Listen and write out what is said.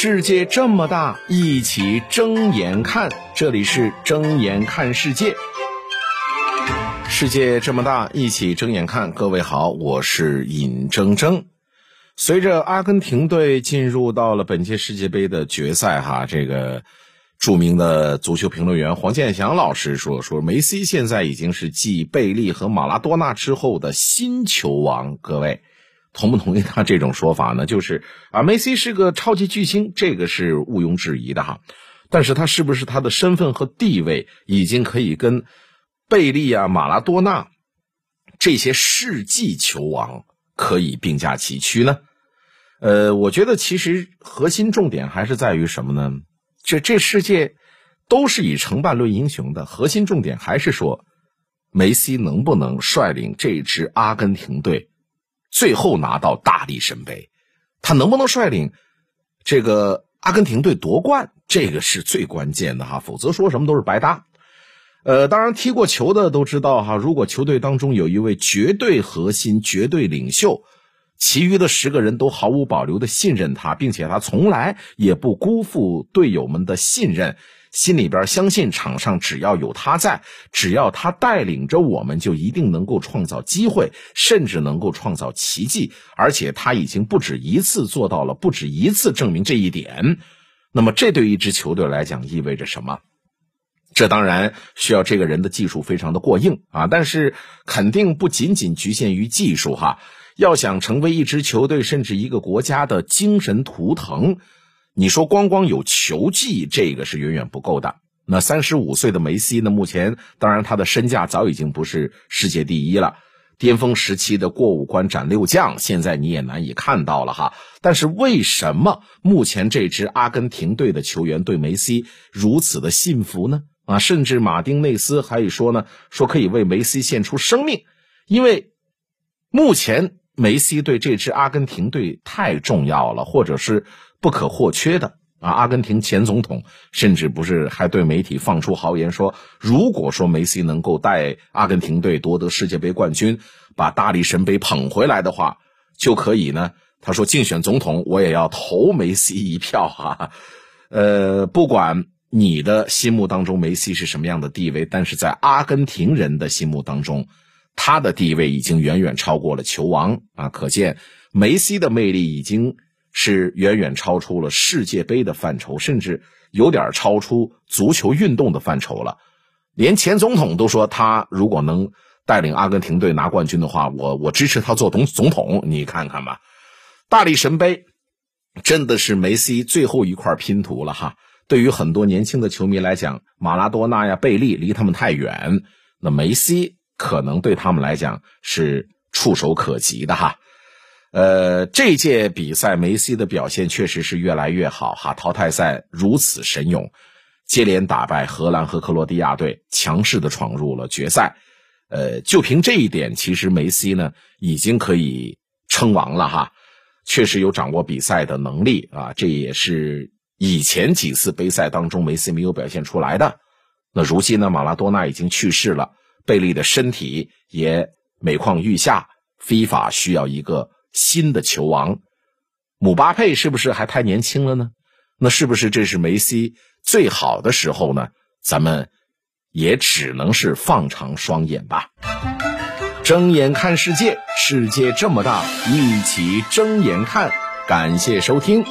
世界这么大，一起睁眼看。这里是睁眼看世界。世界这么大，一起睁眼看。各位好，我是尹铮铮。随着阿根廷队进入到了本届世界杯的决赛，哈，这个著名的足球评论员黄健翔老师说：“说梅西现在已经是继贝利和马拉多纳之后的新球王。”各位。同不同意他这种说法呢？就是啊，梅西是个超级巨星，这个是毋庸置疑的哈。但是他是不是他的身份和地位已经可以跟贝利啊、马拉多纳这些世纪球王可以并驾齐驱呢？呃，我觉得其实核心重点还是在于什么呢？这这世界都是以成败论英雄的，核心重点还是说梅西能不能率领这支阿根廷队。最后拿到大力神杯，他能不能率领这个阿根廷队夺冠？这个是最关键的哈，否则说什么都是白搭。呃，当然踢过球的都知道哈，如果球队当中有一位绝对核心、绝对领袖，其余的十个人都毫无保留的信任他，并且他从来也不辜负队友们的信任。心里边相信场上只要有他在，只要他带领着我们，就一定能够创造机会，甚至能够创造奇迹。而且他已经不止一次做到了，不止一次证明这一点。那么这对一支球队来讲意味着什么？这当然需要这个人的技术非常的过硬啊，但是肯定不仅仅局限于技术哈。要想成为一支球队甚至一个国家的精神图腾。你说光光有球技，这个是远远不够的。那三十五岁的梅西呢？目前当然他的身价早已经不是世界第一了，巅峰时期的过五关斩六将，现在你也难以看到了哈。但是为什么目前这支阿根廷队的球员对梅西如此的信服呢？啊，甚至马丁内斯还说呢，说可以为梅西献出生命，因为目前梅西对这支阿根廷队太重要了，或者是。不可或缺的啊！阿根廷前总统甚至不是还对媒体放出豪言说，如果说梅西能够带阿根廷队夺得世界杯冠军，把大力神杯捧回来的话，就可以呢。他说竞选总统，我也要投梅西一票哈。呃，不管你的心目当中梅西是什么样的地位，但是在阿根廷人的心目当中，他的地位已经远远超过了球王啊！可见梅西的魅力已经。是远远超出了世界杯的范畴，甚至有点超出足球运动的范畴了。连前总统都说，他如果能带领阿根廷队拿冠军的话，我我支持他做总总统。你看看吧，大力神杯真的是梅西最后一块拼图了哈。对于很多年轻的球迷来讲，马拉多纳呀、贝利离他们太远，那梅西可能对他们来讲是触手可及的哈。呃，这届比赛梅西的表现确实是越来越好哈，淘汰赛如此神勇，接连打败荷兰和克罗地亚队，强势的闯入了决赛。呃，就凭这一点，其实梅西呢已经可以称王了哈，确实有掌握比赛的能力啊，这也是以前几次杯赛当中梅西没有表现出来的。那如今呢，马拉多纳已经去世了，贝利的身体也每况愈下，非法需要一个。新的球王，姆巴佩是不是还太年轻了呢？那是不是这是梅西最好的时候呢？咱们也只能是放长双眼吧。睁眼看世界，世界这么大，一起睁眼看。感谢收听。